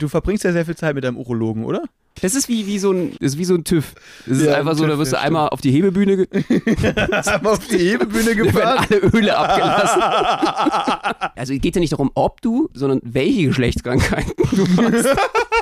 du verbringst ja sehr viel Zeit mit deinem Urologen, oder? Das ist wie, wie, so, ein, das ist wie so ein TÜV. Das ist Ja, einfach ein so, da TÜV, wirst du ja, einmal auf die Hebebühne, ge- wir auf die Hebebühne da gefahren? alle Öle abgelassen. Also es geht ja nicht darum, ob du, sondern welche Geschlechtskrankheiten du hast.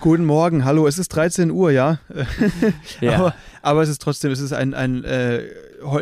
Guten Morgen, hallo, es ist 13 Uhr, ja. Ja. Aber, aber es ist trotzdem, es ist ein, ein äh,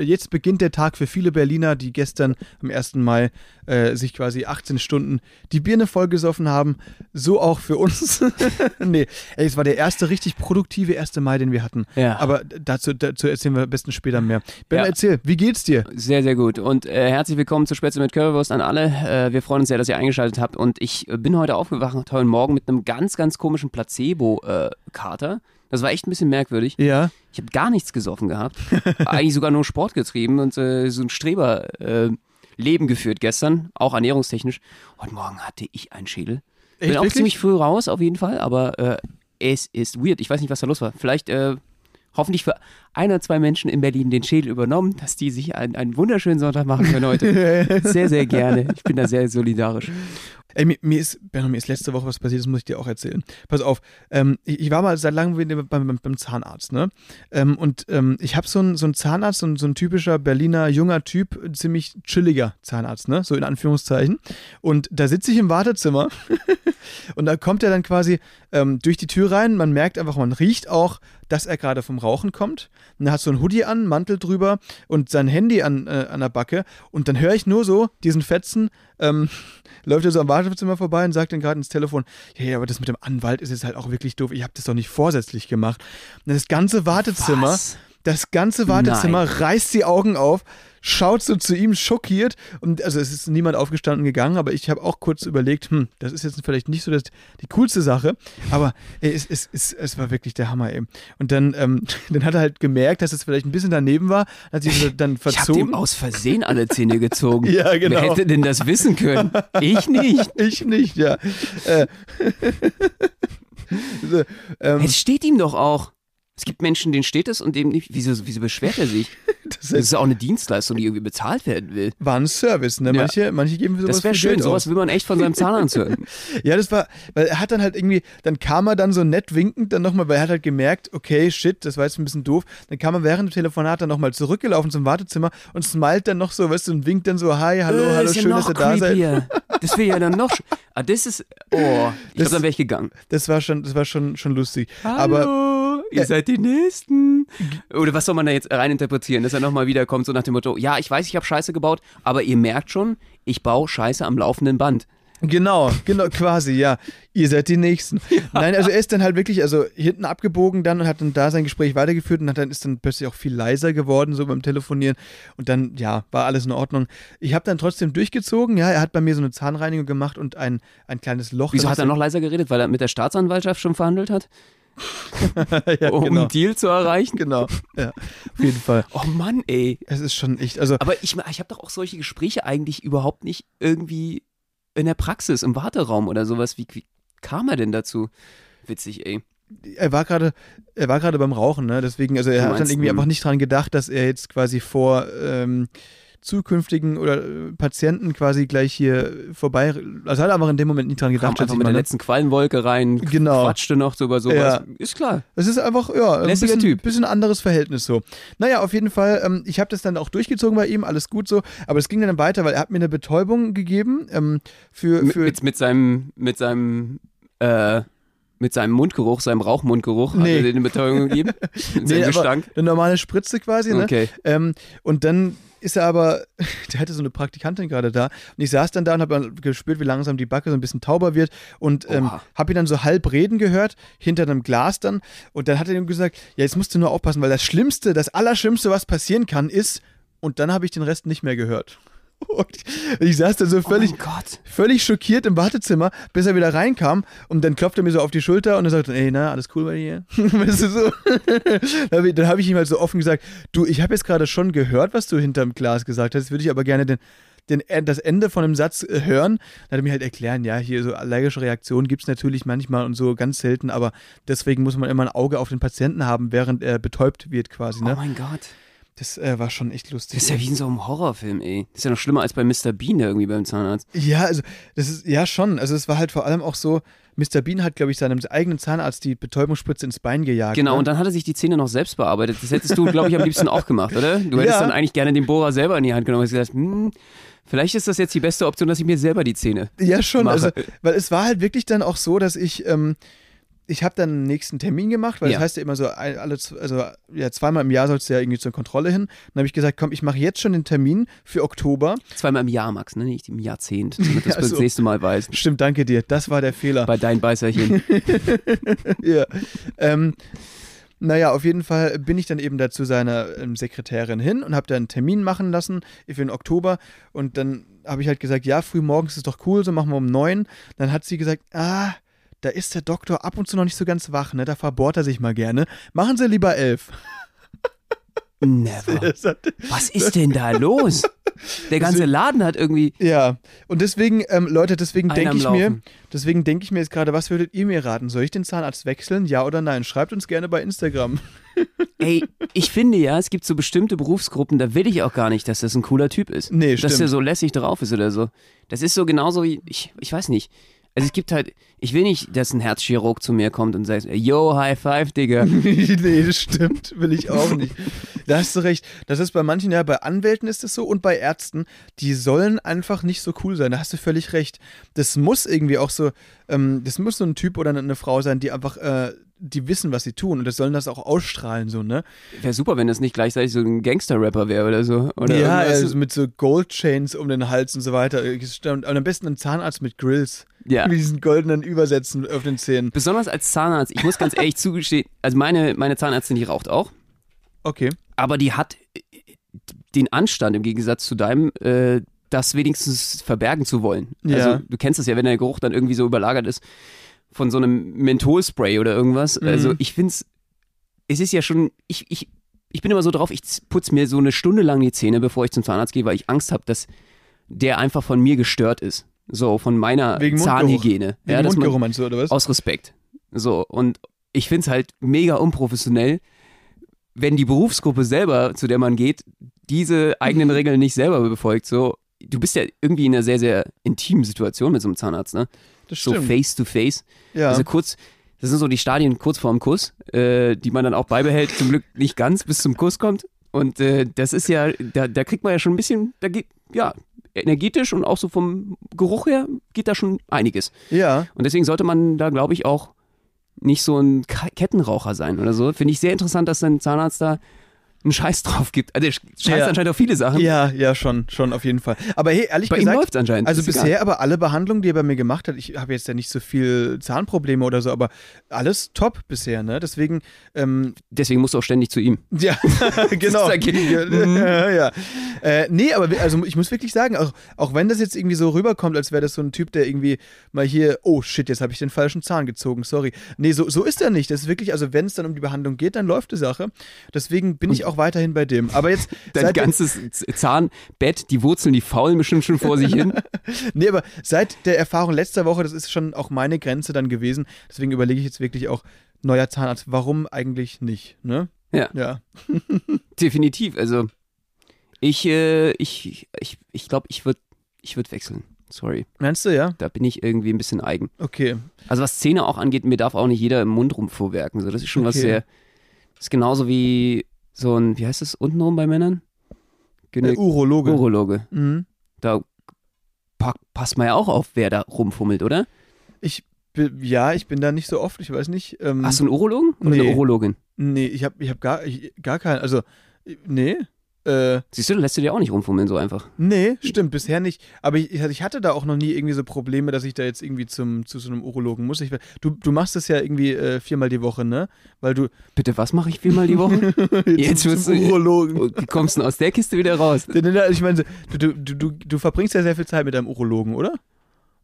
jetzt beginnt der Tag für viele Berliner, die gestern am 1. Mai äh, sich quasi 18 Stunden die Birne vollgesoffen haben. So auch für uns. nee, ey, es war der erste richtig produktive 1. Mai, den wir hatten. Ja. Aber dazu, dazu erzählen wir am besten später mehr. Ben, Ja. erzähl, wie geht's dir? Sehr, sehr gut. Und äh, herzlich willkommen zu Spätzle mit Currywurst an alle. Äh, wir freuen uns sehr, dass ihr eingeschaltet habt. Und ich äh, bin heute aufgewacht, heute Morgen mit einem ganz, ganz komischen Placebo-Kater. das war echt ein bisschen merkwürdig. Ja. Ich habe gar nichts gesoffen gehabt. Eigentlich sogar nur Sport getrieben und äh, so ein Streber äh, Leben geführt gestern, auch ernährungstechnisch. Heute Morgen hatte ich einen Schädel. Bin Echt, auch wirklich? ziemlich früh raus, auf jeden Fall, aber äh, es ist weird. Ich weiß nicht, was da los war. Vielleicht äh, hoffentlich für ein oder zwei Menschen in Berlin den Schädel übernommen, dass die sich einen, einen wunderschönen Sonntag machen können heute. sehr, sehr gerne. Ich bin da sehr solidarisch. Ey, mir, mir, ist, Benno, mir ist letzte Woche was passiert, das muss ich dir auch erzählen. Pass auf, ähm, ich, ich war mal seit langem beim, beim, beim Zahnarzt, ne? Ähm, und ähm, ich habe so einen so Zahnarzt, so ein, so ein typischer Berliner junger Typ, ziemlich chilliger Zahnarzt, ne? So in Anführungszeichen. Und da sitze ich im Wartezimmer und da kommt er dann quasi ähm, durch die Tür rein. Man merkt einfach, man riecht auch, dass er gerade vom Rauchen kommt. Und er hat so ein Hoodie an, Mantel drüber und sein Handy an, äh, an der Backe. Und dann höre ich nur so diesen Fetzen, ähm, läuft er so am Wartezimmer vorbei und sagt dann gerade ins Telefon, ja, ja, aber das mit dem Anwalt ist jetzt halt auch wirklich doof. Ich habe das doch nicht vorsätzlich gemacht. Und das ganze Wartezimmer, Was? das ganze Wartezimmer Nein. reißt die Augen auf, schaut so zu ihm schockiert und also es ist niemand aufgestanden gegangen, aber ich habe auch kurz überlegt, hm, das ist jetzt vielleicht nicht so das, die coolste Sache, aber ey, es, es, es, es war wirklich der Hammer eben. Und dann, ähm, dann hat er halt gemerkt, dass es vielleicht ein bisschen daneben war, hat sich dann Ich habe verzogen. dem aus Versehen alle Zähne gezogen. Ja, genau. Wer hätte denn das wissen können? Ich nicht. ich nicht, ja. Äh, so, ähm, Es steht ihm doch auch. Es gibt Menschen, denen steht es und dem nicht. Wieso, wieso beschwert er sich? das Das ist auch eine Dienstleistung, die irgendwie bezahlt werden will. war ein Service, ne? Ja. Manche, manche geben sowas Das wäre schön, Geld sowas aus. will man echt von seinem Zahnarzt hören. Ja, das war, weil er hat dann halt irgendwie, dann kam er dann so nett winkend dann nochmal, weil er hat halt gemerkt, okay, shit, das war jetzt ein bisschen doof. Dann kam er während dem Telefonat dann nochmal zurückgelaufen zum Wartezimmer und smilet dann noch so, weißt du, und winkt dann so, hi, hallo, Äh, hallo, ist ja schön, noch dass ihr da seid. Das wäre ja dann noch. Ah, das ist. Oh, ich Das- glaube, dann wäre ich gegangen. Das war schon, das war schon, schon lustig. Aber Hallo, ihr seid die Nächsten. Oder was soll man da jetzt reininterpretieren, dass er nochmal wiederkommt, so nach dem Motto: Ja, ich weiß, ich habe Scheiße gebaut, aber ihr merkt schon, ich baue Scheiße am laufenden Band. Genau, genau, quasi, ja. Ihr seid die Nächsten. Nein, also er ist dann halt wirklich, also hinten abgebogen dann und hat dann da sein Gespräch weitergeführt und hat dann ist dann plötzlich auch viel leiser geworden, so beim Telefonieren. Und dann, ja, war alles in Ordnung. Ich habe dann trotzdem durchgezogen, ja, er hat bei mir so eine Zahnreinigung gemacht und ein, ein kleines Loch. Wieso hat er noch leiser geredet? Weil er mit der Staatsanwaltschaft schon verhandelt hat, ja, um genau. einen Deal zu erreichen? Genau, ja, auf jeden Fall. Oh Mann, ey. Es ist schon echt, also Aber ich, ich habe doch auch solche Gespräche eigentlich überhaupt nicht irgendwie in der Praxis, im Warteraum oder sowas. Wie, wie kam er denn dazu? Witzig, ey. er war gerade, er war gerade beim Rauchen, ne? Deswegen, also er Du hat dann irgendwie hm. einfach nicht dran gedacht, dass er jetzt quasi vor ähm, zukünftigen oder äh, Patienten quasi gleich hier vorbei, also hat er einfach in dem Moment nicht dran Kam gedacht. einfach schätze ich mit der letzten Quallenwolke rein, Genau. quatschte noch so über sowas. Ja. Ist klar. Es ist einfach, ja, ein bisschen, Typ. bisschen anderes Verhältnis so. Naja, auf jeden Fall, ähm, ich habe das dann auch durchgezogen bei ihm, alles gut so, aber es ging dann weiter, weil er hat mir eine Betäubung gegeben ähm, für, Mit, für mit, mit seinem, mit seinem, äh, mit seinem Mundgeruch, seinem Rauchmundgeruch, hat Nee. er dir eine Betäubung gegeben? Aber Gestank? eine normale Spritze quasi, ne? Okay. Ähm, und dann ist er aber, der hatte so eine Praktikantin gerade da und ich saß dann da und habe gespürt, wie langsam die Backe so ein bisschen tauber wird und ähm, habe ihn dann so halb reden gehört, hinter einem Glas dann und dann hat er ihm gesagt, ja jetzt musst du nur aufpassen, weil das Schlimmste, das Allerschlimmste, was passieren kann, ist und dann habe ich den Rest nicht mehr gehört. Und ich saß da so völlig, oh mein Gott. völlig schockiert im Wartezimmer, bis er wieder reinkam und dann klopft er mir so auf die Schulter und er sagt, ey, na, alles cool bei dir? weißt du, so. dann habe ich, ihm halt so offen gesagt, du, ich habe jetzt gerade schon gehört, was du hinterm Glas gesagt hast, würde ich aber gerne den, den, das Ende von einem Satz äh, hören. Dann hat er mir halt erklären, ja, hier so allergische Reaktionen gibt es natürlich manchmal und so ganz selten, aber deswegen muss man immer ein Auge auf den Patienten haben, während er betäubt wird quasi, ne? Oh mein Gott. Das äh, war schon echt lustig. Das ist ja wie in so einem Horrorfilm, ey. Das ist ja noch schlimmer als bei Mr. Bean irgendwie beim Zahnarzt. Ja, also das ist ja schon. Also es war halt vor allem auch so, Mr. Bean hat, glaube ich, seinem eigenen Zahnarzt die Betäubungsspritze ins Bein gejagt. Genau, ne? und dann hat er sich die Zähne noch selbst bearbeitet. Das hättest du, glaube ich, am liebsten auch gemacht, oder? Du hättest Ja. dann eigentlich gerne den Bohrer selber in die Hand genommen und gesagt, hm, vielleicht ist das jetzt die beste Option, dass ich mir selber die Zähne. Ja, schon. mache. Also, weil es war halt wirklich dann auch so, dass ich, ähm, ich habe dann einen nächsten Termin gemacht, weil Ja. das heißt ja immer so, alle, also ja, zweimal im Jahr sollst du ja irgendwie zur Kontrolle hin. Dann habe ich gesagt, komm, ich mache jetzt schon den Termin für Oktober. Zweimal im Jahr, Max, ne? Nicht im Jahrzehnt, damit du Ja, das so. nächste Mal weißt. Stimmt, danke dir. Das war der Fehler. Bei deinen Beißerchen. ja. Ähm, naja, auf jeden Fall bin ich dann eben da zu seiner ähm, Sekretärin hin und habe da einen Termin machen lassen für den Oktober. Und dann habe ich halt gesagt, ja, früh morgens ist doch cool, so machen wir um neun. Dann hat sie gesagt, ah, da ist der Doktor ab und zu noch nicht so ganz wach, ne? Da verbohrt er sich mal gerne. Machen Sie lieber elf. Never. Was ist denn da los? Der ganze Laden hat irgendwie. ja, und deswegen, ähm, Leute, deswegen denke ich mir, deswegen denke ich mir jetzt gerade, was würdet ihr mir raten? Soll ich den Zahnarzt wechseln? Ja oder nein? Schreibt uns gerne bei Instagram. Ey, ich finde ja, es gibt so bestimmte Berufsgruppen, da will ich auch gar nicht, dass das ein cooler Typ ist. Nee, Dass der stimmt. so lässig drauf ist oder so. Das ist so genauso wie, ich, ich weiß nicht. Also es gibt halt, ich will nicht, dass ein Herzchirurg zu mir kommt und sagt, yo, High Five, Digga. nee, das stimmt, will ich auch nicht. Da hast du recht. Das ist bei manchen, ja, bei Anwälten ist es so und bei Ärzten, die sollen einfach nicht so cool sein. Da hast du völlig recht. Das muss irgendwie auch so, ähm, das muss so ein Typ oder eine Frau sein, die einfach, äh, die wissen, was sie tun und das sollen das auch ausstrahlen, so, ne? Wäre super, wenn das nicht gleichzeitig so ein Gangster-Rapper wäre oder so. Oder ja, also mit so Goldchains um den Hals und so weiter. Und am besten ein Zahnarzt mit Grills. Ja. Mit diesen goldenen Übersätzen auf den Zähnen. Besonders als Zahnarzt, ich muss ganz ehrlich zugestehen, also meine, meine Zahnärztin, die raucht auch, Okay. aber die hat äh, den Anstand im Gegensatz zu deinem, äh, das wenigstens verbergen zu wollen. Ja. Also du kennst es ja, wenn der Geruch dann irgendwie so überlagert ist von so einem Mentholspray oder irgendwas. Mhm. Also ich finde es, es ist ja schon, ich, ich, ich bin immer so drauf, ich putze mir so eine Stunde lang die Zähne, bevor ich zum Zahnarzt gehe, weil ich Angst habe, dass der einfach von mir gestört ist. So, von meiner Wegen. Zahnhygiene. Wegen ja, Mundgeruch meinst du, oder was? aus Respekt. So, und ich finde es halt mega unprofessionell, wenn die Berufsgruppe selber, zu der man geht, diese eigenen Regeln nicht selber befolgt. So, du bist ja irgendwie in einer sehr, sehr intimen Situation mit so einem Zahnarzt, ne? Das So face to face. ja. Also kurz, das sind so die Stadien kurz vorm Kuss, äh, die man dann auch beibehält, zum Glück nicht ganz bis zum Kuss kommt. Und äh, das ist ja, da, da kriegt man ja schon ein bisschen, da geht, ja, energetisch und auch so vom Geruch her geht da schon einiges. ja. Und deswegen sollte man da, glaube ich, auch nicht so ein Kettenraucher sein oder so. Finde ich sehr interessant, dass dein Zahnarzt da einen Scheiß drauf gibt. Also der scheißt Ja. anscheinend auf viele Sachen. Ja, ja, schon, schon auf jeden Fall. Aber hey, ehrlich Bei ihm gesagt, läuft es anscheinend. also Ist egal. bisher aber alle Behandlungen, die er bei mir gemacht hat, ich habe jetzt ja nicht so viel Zahnprobleme oder so, aber alles top bisher, ne? Deswegen, ähm, Deswegen musst du auch ständig zu ihm. ja, genau. Ja, okay. ja. Äh, nee, aber also ich muss wirklich sagen, auch, auch wenn das jetzt irgendwie so rüberkommt, als wäre das so ein Typ, der irgendwie mal hier, oh shit, jetzt habe ich den falschen Zahn gezogen, sorry. Nee, so, so ist er nicht. Das ist wirklich, also wenn es dann um die Behandlung geht, dann läuft die Sache. Deswegen bin ich auch weiterhin bei dem. Aber jetzt, Dein ganzes Zahnbett, die Wurzeln, die faulen bestimmt schon vor sich hin. Nee, aber seit der Erfahrung letzter Woche, das ist schon auch meine Grenze dann gewesen. Deswegen überlege ich jetzt wirklich auch, neuer Zahnarzt, warum eigentlich nicht, ne? Ja. Ja. Definitiv. Also ich, äh, ich, ich, ich glaube, ich würde ich würd wechseln. Sorry. Meinst du, ja? Da bin ich irgendwie ein bisschen eigen. Okay. Also was Zähne auch angeht, mir darf auch nicht jeder im Mund rumfuhrwerken. So, das ist schon was Okay. sehr. Das ist genauso wie so ein, wie heißt das untenrum bei Männern? Äh, Gyne Urologe. Urologe. Mhm. Da pa passt man ja auch auf, wer da rumfummelt, oder? Ich, ja, ich bin da nicht so oft, ich weiß nicht. Ähm, Hast du einen Urologen oder Nee. eine Urologin? Nee, ich habe ich hab gar, ich, gar keinen, also, nee. Äh, Siehst du, lässt du dir auch nicht rumfummeln so einfach. nee, stimmt, bisher nicht. Aber ich, ich hatte da auch noch nie irgendwie so Probleme, dass ich da jetzt irgendwie zum, zu so einem Urologen muss. Ich, du, du machst das ja irgendwie äh, viermal die Woche, ne? Weil du Bitte, was mache ich viermal die Woche? Jetzt wirst du- Urologen. Wie kommst du denn aus der Kiste wieder raus? Ich meine, du, du, du, du verbringst ja sehr viel Zeit mit deinem Urologen, oder?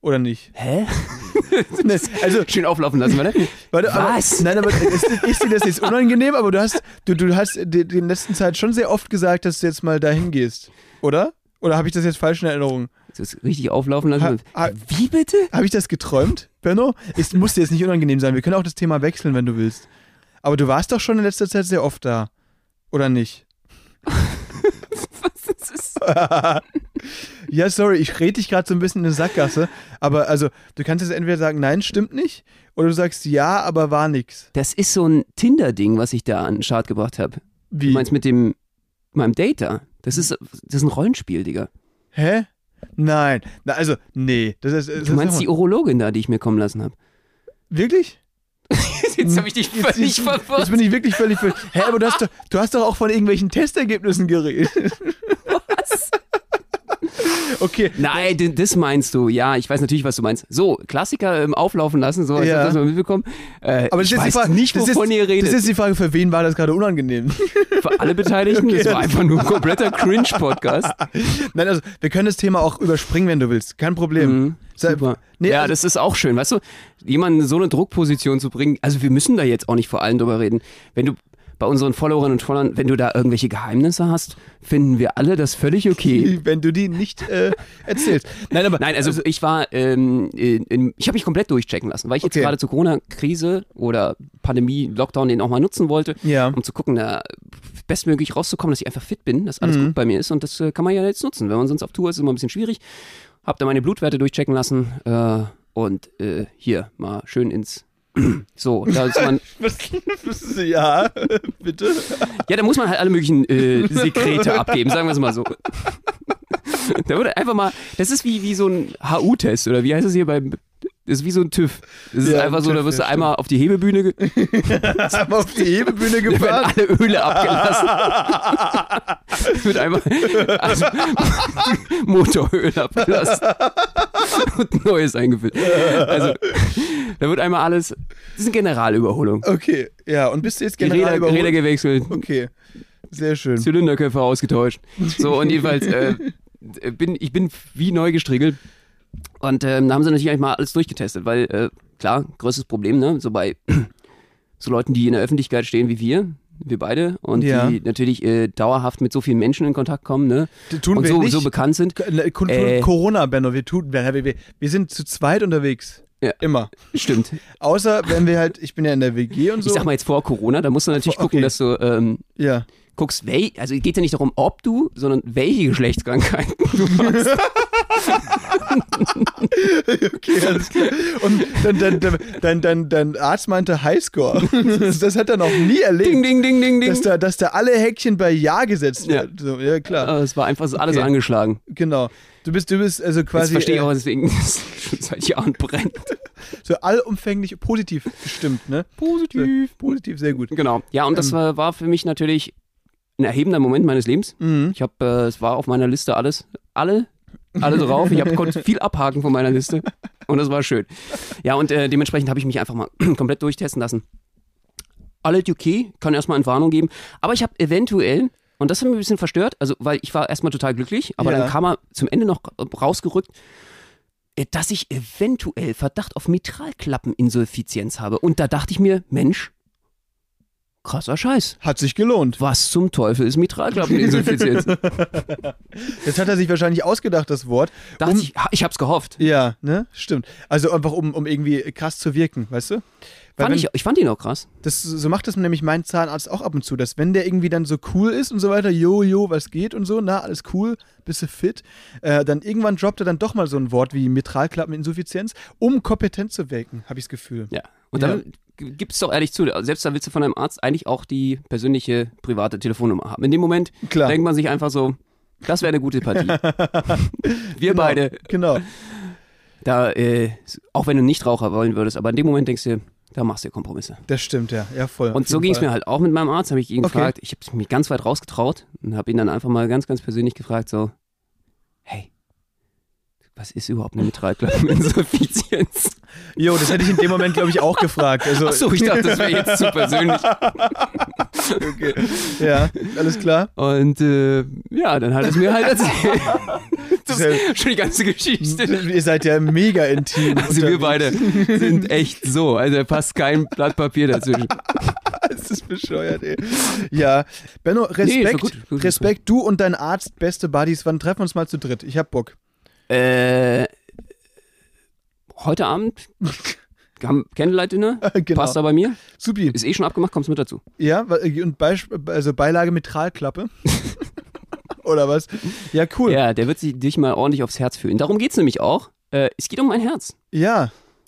Oder nicht? Hä? Ne, also, Schön auflaufen lassen, oder? Warte, Was? Aber, nein, aber ist, ist dir das jetzt unangenehm? Aber du hast, du, du hast in letzter Zeit schon sehr oft gesagt, dass du jetzt mal dahin gehst, oder? Oder habe ich das jetzt falsch in Erinnerung? Das ist richtig auflaufen lassen. Ha- ha- Wie bitte? Habe ich das geträumt, Benno? Es muss dir jetzt nicht unangenehm sein. Wir können auch das Thema wechseln, wenn du willst. Aber du warst doch schon in letzter Zeit sehr oft da, oder nicht? Was ist ja, sorry, ich rede dich gerade so ein bisschen in eine Sackgasse. Aber also, du kannst jetzt entweder sagen, nein, stimmt nicht, oder du sagst ja, aber war nix. Das ist so ein Tinder-Ding, was ich da an den Start gebracht habe. Wie? Du meinst mit dem meinem Data? Das ist, das ist ein Rollenspiel, Digga. Hä? Nein. Na, also, nee. Das ist, das Du meinst die Urologin da, die ich mir kommen lassen habe? Wirklich? Jetzt habe ich dich Jetzt- völlig jetzt, verwirrt. Jetzt bin ich wirklich völlig ver Hä, aber du hast, doch, du hast doch auch von irgendwelchen Testergebnissen geredet. Okay. Nein, d- das meinst du. Ja, ich weiß natürlich, was du meinst. So, Klassiker ähm, auflaufen lassen, so, als Ja. das mal mitbekommen. Äh, Aber das ist die Frage, nicht, das ist. Das ist die Frage, für wen war das gerade unangenehm? Für alle Beteiligten, Okay, das war einfach nur ein kompletter Cringe-Podcast. Nein, also, wir können das Thema auch überspringen, wenn du willst. Kein Problem. Mhm, super. Nee, ja, also- das ist auch schön. Weißt du, jemanden in so eine Druckposition zu bringen, also wir müssen da jetzt auch nicht vor allem drüber reden. Wenn du bei unseren Followerinnen und Followern, wenn du da irgendwelche Geheimnisse hast, finden wir alle das völlig okay. Wenn du die nicht äh, erzählst. Nein, aber. Nein, also, ich war, ähm, in, in, ich habe mich komplett durchchecken lassen, weil ich jetzt Okay. gerade zur Corona-Krise oder Pandemie, Lockdown den auch mal nutzen wollte, Ja. um zu gucken, da bestmöglich rauszukommen, dass ich einfach fit bin, dass alles Mhm. gut bei mir ist und das äh, kann man ja jetzt nutzen. Wenn man sonst auf Tour ist, ist immer ein bisschen schwierig. Hab da meine Blutwerte durchchecken lassen äh, und äh, hier mal schön ins so, da ist man, ja, bitte. ja, da muss man halt alle möglichen äh, Sekrete abgeben, sagen wir es mal so. Da wurde einfach mal, das ist wie, wie so ein HU-Test oder wie heißt es hier beim, das ist wie so ein TÜV. Das ist Ja, einfach so, TÜV, da wirst du einmal auf die Hebebühne, wir auf die Hebebühne da werden gefahren. alle Öle abgelassen. wird einmal also, Motoröl abgelassen und neues eingefüllt. Also, da wird einmal alles, das ist eine Generalüberholung. Okay, ja, und bist du jetzt generell Räder? Räder gewechselt, Okay, sehr schön. Zylinderköpfe ausgetauscht. So, und jedenfalls, äh, bin, ich bin wie neu gestriegelt. Und ähm, da haben sie natürlich eigentlich mal alles durchgetestet, weil, äh, klar, größtes Problem, ne? So bei so Leuten, die in der Öffentlichkeit stehen wie wir, wir beide, und Ja. die natürlich äh, dauerhaft mit so vielen Menschen in Kontakt kommen, ne? Tun und wir so, nicht. so bekannt sind. K- K- Äh. Corona, Benno, wir tun, wir, wir, wir sind zu zweit unterwegs. Ja. Immer. Stimmt. Außer wenn wir halt, ich bin ja in der WG und so. Ich sag mal jetzt vor Corona, da musst du natürlich Vor- gucken, okay. dass du ähm, Ja. Guckst, wel, also geht ja nicht darum, ob du, sondern welche Geschlechtskrankheiten du hast. Okay, alles klar. Und dann, dann, dann, dann, dann, dein Arzt meinte Highscore. Das, das hat er noch nie erlebt. ding, ding, ding, ding, ding. Dass da, dass da alle Häkchen bei Ja gesetzt Ja. werden. So, ja, klar. Es war einfach so alles Okay. angeschlagen. Genau. Du bist, du bist also Das quasi verstehe ich äh, auch, deswegen das schon seit Jahren brennt. so allumfänglich positiv gestimmt, ne? Positiv. Positiv, sehr gut. Genau. Ja, und das Ähm. war für mich natürlich ein erhebender Moment meines Lebens. Mhm. Ich habe, äh, es war auf meiner Liste alles, alle, alle drauf. Ich hab, konnte viel abhaken von meiner Liste und das war schön. Ja, und äh, dementsprechend habe ich mich einfach mal komplett durchtesten lassen. Alles okay, kann erstmal Entwarnung geben, aber ich habe eventuell, und das hat mich ein bisschen verstört, also weil ich war erstmal total glücklich, aber Ja. dann kam er zum Ende noch rausgerückt, äh, dass ich eventuell Verdacht auf Mitralklappeninsuffizienz habe. Und da dachte ich mir, Mensch, krasser Scheiß. Hat sich gelohnt. Was zum Teufel ist Mitralklappeninsuffizienz? Jetzt hat er sich wahrscheinlich ausgedacht, das Wort. Dachte Um- ich, ich hab's gehofft. Ja, ne? Stimmt. Also einfach, um, um irgendwie krass zu wirken, weißt du? Fand wenn, ich, ich fand ihn auch krass. das, so macht das nämlich mein Zahnarzt auch ab und zu, dass wenn der irgendwie dann so cool ist und so weiter, jo, jo, was geht und so, na, alles cool, bist du fit, äh, dann irgendwann droppt er dann doch mal so ein Wort wie Mitralklappeninsuffizienz, um kompetent zu wirken, habe ich das Gefühl. Ja. Und dann g- gib's doch ehrlich zu, selbst da willst du von deinem Arzt eigentlich auch die persönliche private Telefonnummer haben. In dem Moment Klar. denkt man sich einfach so, das wäre eine gute Partie. Wir Genau, beide, Genau. da, äh, auch wenn du nicht Raucher wollen würdest, aber in dem Moment denkst du, da machst du ja Kompromisse. Das stimmt, ja. Ja, voll. Und so ging es mir halt auch mit meinem Arzt, habe ich ihn Okay. gefragt, ich habe mich ganz weit rausgetraut und habe ihn dann einfach mal ganz, ganz persönlich gefragt, so, was ist überhaupt eine Mitralklappeninsuffizienz? Jo, das hätte ich in dem Moment, glaube ich, auch gefragt. Also, Achso, ich dachte, das wäre jetzt zu persönlich. okay. Ja, alles klar. Und äh, ja, dann hat es mir halt erzählt. Das ist schon die ganze Geschichte. Ihr seid ja mega intim. Also wir unterwegs. beide sind echt so. Also da passt kein Blatt Papier dazwischen. Das ist bescheuert, ey. Ja, Benno, Nee, Respekt, gut, gut, Respekt, du und dein Arzt, beste Buddies, wann treffen wir uns mal zu dritt? Ich hab Bock. Äh, heute Abend haben Candlelight-Dinner. genau. Passt da bei mir. Supi. Ist eh schon abgemacht, kommst mit dazu. Ja, und Beisp also Beilage Mitralklappe. Oder was? Ja, cool. Ja. Ja, der wird sich, dich mal ordentlich aufs Herz fühlen. Darum geht's nämlich auch. Äh, es geht um mein Herz.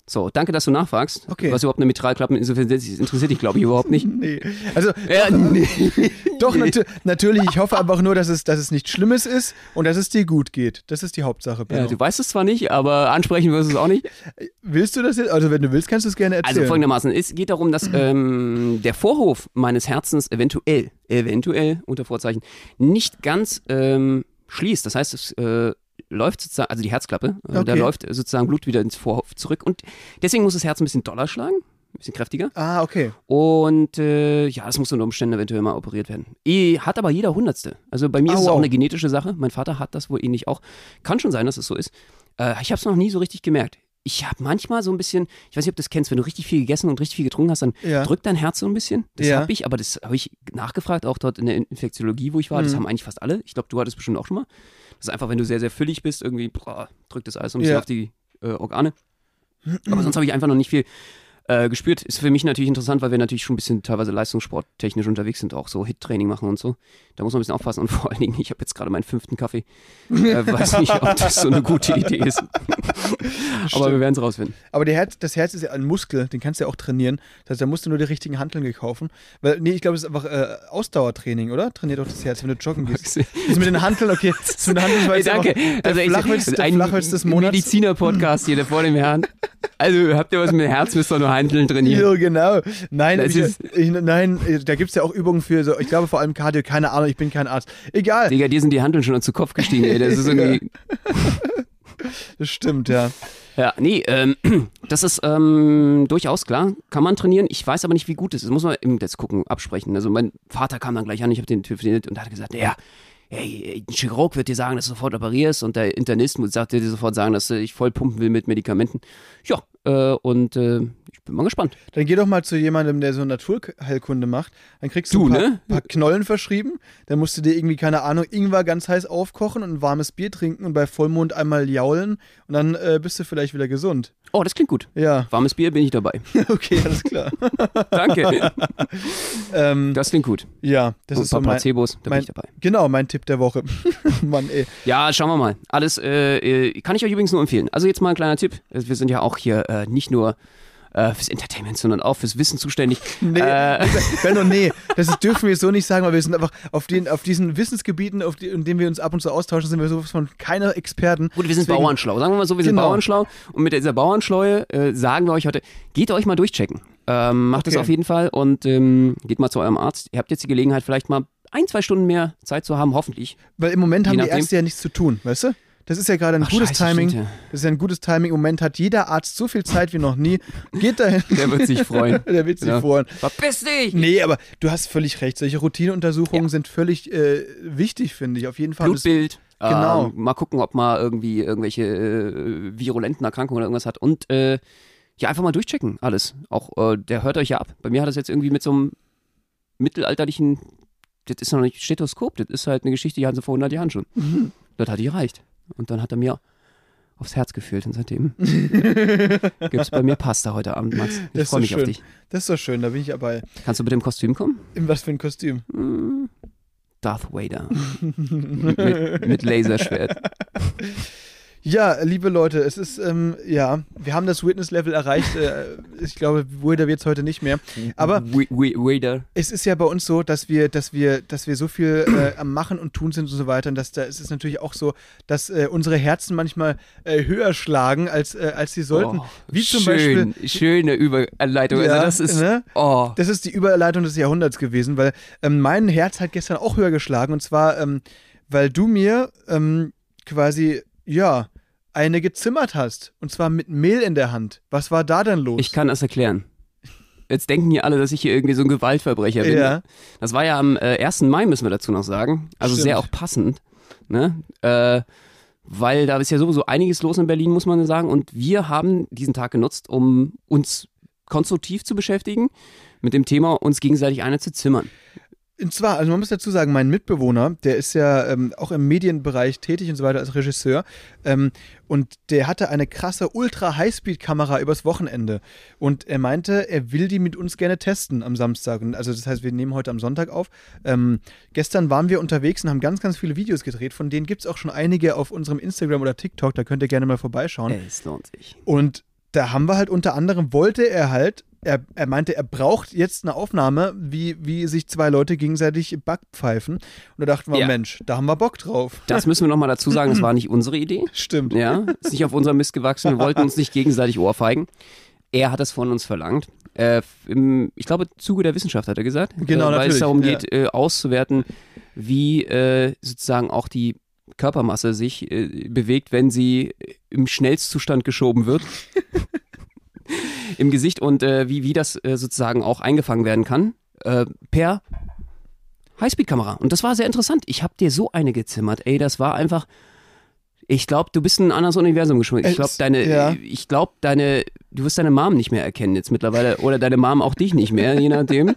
So, danke, dass du nachfragst. Okay. Was überhaupt eine ist, interessiert dich, glaube ich, überhaupt nicht. Nee. Also, Ja, nee. doch, natu natürlich, ich hoffe einfach nur, dass es, dass es nichts Schlimmes ist und dass es dir gut geht. Das ist die Hauptsache, Benno. Ja, du weißt es zwar nicht, aber ansprechen wirst du es auch nicht. Willst du das jetzt? Also, wenn du willst, kannst du es gerne Also erzählen. folgendermaßen, es geht darum, dass ähm, der Vorhof meines Herzens eventuell, eventuell unter Vorzeichen, nicht ganz ähm, schließt. Das heißt, es äh, läuft sozusagen, also die Herzklappe, äh, da Okay. läuft sozusagen Blut wieder ins Vorhof zurück und deswegen muss das Herz ein bisschen doller schlagen, ein bisschen kräftiger. ah, okay. Und äh, ja, das muss unter Umständen eventuell mal operiert werden. Eh, hat aber jeder Hundertste. Also bei mir Ah, ist es auch wow. eine genetische Sache. Mein Vater hat das wohl ähnlich auch. Kann schon sein, dass es so ist. Äh, ich habe es noch nie so richtig gemerkt. Ich habe manchmal so ein bisschen, ich weiß nicht, ob du das kennst, wenn du richtig viel gegessen und richtig viel getrunken hast, dann Ja. drückt dein Herz so ein bisschen. Das Ja. habe ich, aber das habe ich nachgefragt, auch dort in der Infektiologie, wo ich war. Das Mhm. haben eigentlich fast alle. Ich glaube, du hattest bestimmt auch schon mal. Das ist einfach, wenn du sehr, sehr füllig bist, irgendwie boah, drückt das alles so ein bisschen Ja. auf die äh, Organe. Aber sonst habe ich einfach noch nicht viel äh, gespürt. Ist für mich natürlich interessant, weil wir natürlich schon ein bisschen teilweise leistungssporttechnisch unterwegs sind, auch so Hit-Training machen und so. Da muss man ein bisschen aufpassen und vor allen Dingen, ich habe jetzt gerade meinen fünften Kaffee. Äh, weiß nicht, ob das so eine gute Idee ist. Aber wir werden es rausfinden. Aber der Herz, das Herz ist ja ein Muskel, den kannst du ja auch trainieren. Das heißt, da musst du nur die richtigen Hanteln gekaufen. Weil, nee, ich glaube, es ist einfach äh, Ausdauertraining, oder? Trainiert auch das Herz, wenn du joggen gehst. Das mit den Hanteln, okay. Das mit den Hanteln war Hey, danke. der Also ich- Flachwitz, der ein Flachwitz des Monats. Mediziner-Podcast hier, der vor dem Herrn. Also habt ihr was mit dem Herz, müsst ihr nur Handeln trainieren. Ja, genau. Nein, ich, ist- ich, nein, da gibt es ja auch Übungen für, so, ich glaube vor allem Cardio, keine Ahnung, ich bin kein Arzt. Egal, Digga, dir sind die Handeln schon zu Kopf gestiegen, ey. Das ist irgendwie. das stimmt, ja. Ja, nee, ähm, das ist ähm, durchaus klar. Kann man trainieren. Ich weiß aber nicht, wie gut es ist. Muss man eben jetzt gucken, absprechen. Also mein Vater kam dann gleich an, ich habe den telefoniert und hat gesagt, ja, hey, ein Chirurg wird dir sagen, dass du sofort operierst und der Internist sagt dir sofort sagen, dass du dich voll pumpen will mit Medikamenten. Ja, äh, und äh, ich bin mal gespannt. Dann geh doch mal zu jemandem, der so Naturheilkunde macht. Dann kriegst du, Du, ein paar, ne? paar Knollen verschrieben. Dann musst du dir irgendwie, keine Ahnung, Ingwer ganz heiß aufkochen und ein warmes Bier trinken und bei Vollmond einmal jaulen. Und dann äh, bist du vielleicht wieder gesund. Oh, das klingt gut. Ja, Warmes Bier bin ich dabei. okay, alles klar. Danke. ähm, Das klingt gut. ja, das und ist ein so paar mein, Placebos, da mein- bin ich dabei. genau mein Tipp der Woche. Mann, ey. Ja, schauen wir mal. Alles äh, äh, kann ich euch übrigens nur empfehlen. Also jetzt mal ein kleiner Tipp. Wir sind ja auch hier äh, nicht nur äh, fürs Entertainment, sondern auch fürs Wissen zuständig. Nee, Äh, Benno, nee, das dürfen wir so nicht sagen, weil wir sind einfach auf, den, auf diesen Wissensgebieten, auf die, in denen wir uns ab und zu austauschen, sind wir sowas von keiner Experten. Gut, wir sind Deswegen- bauernschlau. Sagen wir mal so, wir sind Genau. bauernschlau. Und mit dieser Bauernschleue äh, sagen wir euch heute, geht euch mal durchchecken. Ähm, macht das Okay. auf jeden Fall und ähm, geht mal zu eurem Arzt. Ihr habt jetzt die Gelegenheit, vielleicht mal ein, zwei Stunden mehr Zeit zu haben, hoffentlich. Weil im Moment haben die. Ärzte ja nichts zu tun, weißt du? Das ist ja gerade ein Ach, gutes scheiße, Timing. stimmt, ja. Das ist ja ein gutes Timing. Im Moment hat jeder Arzt so viel Zeit wie noch nie. Geht dahin. Der wird sich freuen. Der wird sich Ja. freuen. Verpiss dich! Nee, aber du hast völlig recht. Solche Routineuntersuchungen Ja. sind völlig äh, wichtig, finde ich. Auf jeden Fall. Blutbild. Genau. Ähm, mal gucken, ob man irgendwie irgendwelche äh, virulenten Erkrankungen oder irgendwas hat. Und äh, ja, einfach mal durchchecken, alles. Auch äh, der hört euch ja ab. Bei mir hat das jetzt irgendwie mit so einem mittelalterlichen, das ist noch nicht Stethoskop, das ist halt eine Geschichte, die hatten sie vor 100 Jahren schon. Mhm. Das hat gereicht. Und dann hat er mir aufs Herz gefühlt und seitdem gibt es bei mir Pasta heute Abend, Max. Ich freue mich auf schön. dich. Das ist doch schön, da bin ich dabei. Kannst du bitte im Kostüm kommen? In was für ein Kostüm? Darth Vader. mit, mit Laserschwert. Ja, liebe Leute, es ist, ähm, ja, wir haben das Witness-Level erreicht. Äh, ich glaube, Wader wird es heute nicht mehr. Aber Wader. es ist ja bei uns so, dass wir, dass wir, dass wir so viel äh, am Machen und Tun sind und so weiter. Und dass da ist es natürlich auch so, dass äh, unsere Herzen manchmal äh, höher schlagen, als, äh, als sie sollten. Oh, Wie zum schön, Beispiel. Schöne Überleitung. Ja, also das ist. ne? Oh. Das ist die Überleitung des Jahrhunderts gewesen, weil ähm, mein Herz hat gestern auch höher geschlagen. Und zwar, ähm, weil du mir ähm, quasi, ja, eine gezimmert hast. Und zwar mit Mehl in der Hand. Was war da denn los? Ich kann das erklären. Jetzt denken hier alle, dass ich hier irgendwie so ein Gewaltverbrecher bin. Ja. Das war ja am äh, 1. Mai, müssen wir dazu noch sagen. Also Stimmt. sehr auch passend. Ne? Äh, weil da ist ja sowieso einiges los in Berlin, muss man sagen. Und wir haben diesen Tag genutzt, um uns konstruktiv zu beschäftigen mit dem Thema, uns gegenseitig eine zu zimmern. Und zwar, also man muss dazu sagen, mein Mitbewohner, der ist ja ähm, auch im Medienbereich tätig und so weiter als Regisseur. Ähm, und der hatte eine krasse Ultra-Highspeed-Kamera übers Wochenende. Und er meinte, er will die mit uns gerne testen am Samstag. Und also das heißt, wir nehmen heute am Sonntag auf. Ähm, gestern waren wir unterwegs und haben ganz, ganz viele Videos gedreht. Von denen gibt es auch schon einige auf unserem Instagram oder TikTok. Da könnt ihr gerne mal vorbeischauen. Es lohnt sich. Und da haben wir halt unter anderem, wollte er halt, er, er meinte, er braucht jetzt eine Aufnahme, wie, wie sich zwei Leute gegenseitig Backpfeifen. Und da dachten wir, Ja. Mensch, da haben wir Bock drauf. Das müssen wir nochmal dazu sagen, das war nicht unsere Idee. Stimmt. Ja, ist nicht auf unserem Mist gewachsen. Wir wollten uns nicht gegenseitig ohrfeigen. Er hat das von uns verlangt. Äh, im, ich glaube, Zuge der Wissenschaft hat er gesagt. Genau, äh, Weil es darum ja. geht, äh, auszuwerten, wie äh, sozusagen auch die Körpermasse sich äh, bewegt, wenn sie im Schnellstzustand geschoben wird. Im Gesicht und äh, wie, wie das äh, sozusagen auch eingefangen werden kann. Äh, per Highspeed-Kamera. Und das war sehr interessant. Ich habe dir so eine gezimmert. Ey, das war einfach. Ich glaube, du bist in ein anderes Universum geschwungen. Ich glaube, Es- deine, ja. ich glaube, deine, du wirst deine Mom nicht mehr erkennen jetzt mittlerweile oder deine Mom auch dich nicht mehr, je nachdem.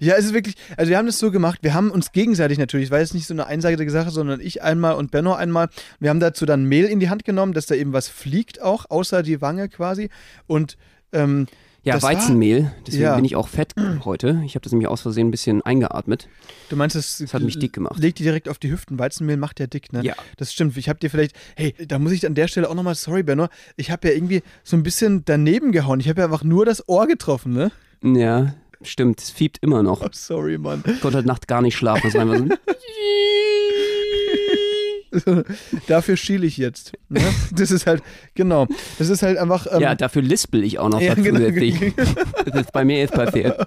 Ja, es ist wirklich, also wir haben das so gemacht, wir haben uns gegenseitig natürlich, es war jetzt nicht so eine einseitige Sache, sondern ich einmal und Benno einmal. Wir haben dazu dann Mehl in die Hand genommen, dass da eben was fliegt auch, außer die Wange quasi. Und ähm, Ja, Das war- Weizenmehl. Deswegen Ja. bin ich auch fett heute. Ich habe das nämlich aus Versehen ein bisschen eingeatmet. du meinst, das, Das hat mich dick gemacht. Legt die direkt auf die Hüften. Weizenmehl macht ja dick, ne? Ja. Das stimmt. Ich habe dir vielleicht, hey, da muss ich an der Stelle auch nochmal, sorry, Benno, ich habe ja irgendwie so ein bisschen daneben gehauen. Ich habe ja einfach nur das Ohr getroffen, ne? Ja, stimmt. Es fiebt immer noch. Oh, sorry, Mann. Ich konnte heute Nacht gar nicht schlafen. Das war immer so. Dafür schiele ich jetzt. Ne? Das ist halt, genau. Das ist halt einfach. Ähm, Ja, dafür lispel ich auch noch Ja, genau. zusätzlich. Das ist bei mir jetzt passiert.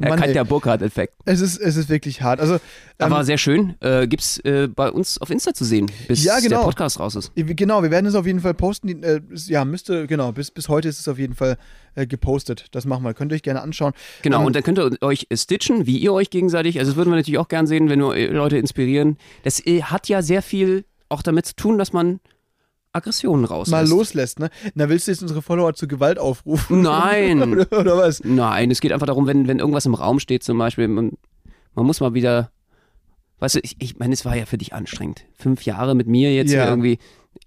Er Mann, der Burkhardt-Effekt. es, ist, es ist wirklich hart. Also, ähm, Aber sehr schön. Äh, gibt's äh, bei uns auf Insta zu sehen, bis Ja, genau. der Podcast raus ist. Genau, wir werden es auf jeden Fall posten. Die, Äh, es- ja, müsste, genau, bis, bis heute ist es auf jeden Fall äh, gepostet. Das machen wir. Könnt ihr euch gerne anschauen. Genau, Ähm, und dann könnt ihr euch stitchen, wie ihr euch gegenseitig, also das würden wir natürlich auch gern sehen, wenn wir Leute inspirieren. Das äh, hat ja sehr viel auch damit zu tun, dass man Aggressionen rauslässt. mal loslässt, ne? Na, willst du jetzt unsere Follower zu Gewalt aufrufen? Nein. oder, oder was? Nein, es geht einfach darum, wenn, wenn irgendwas im Raum steht zum Beispiel, man, man muss mal wieder, weißt du, ich, ich meine, es war ja für dich anstrengend. Fünf Jahre mit mir jetzt Ja. irgendwie,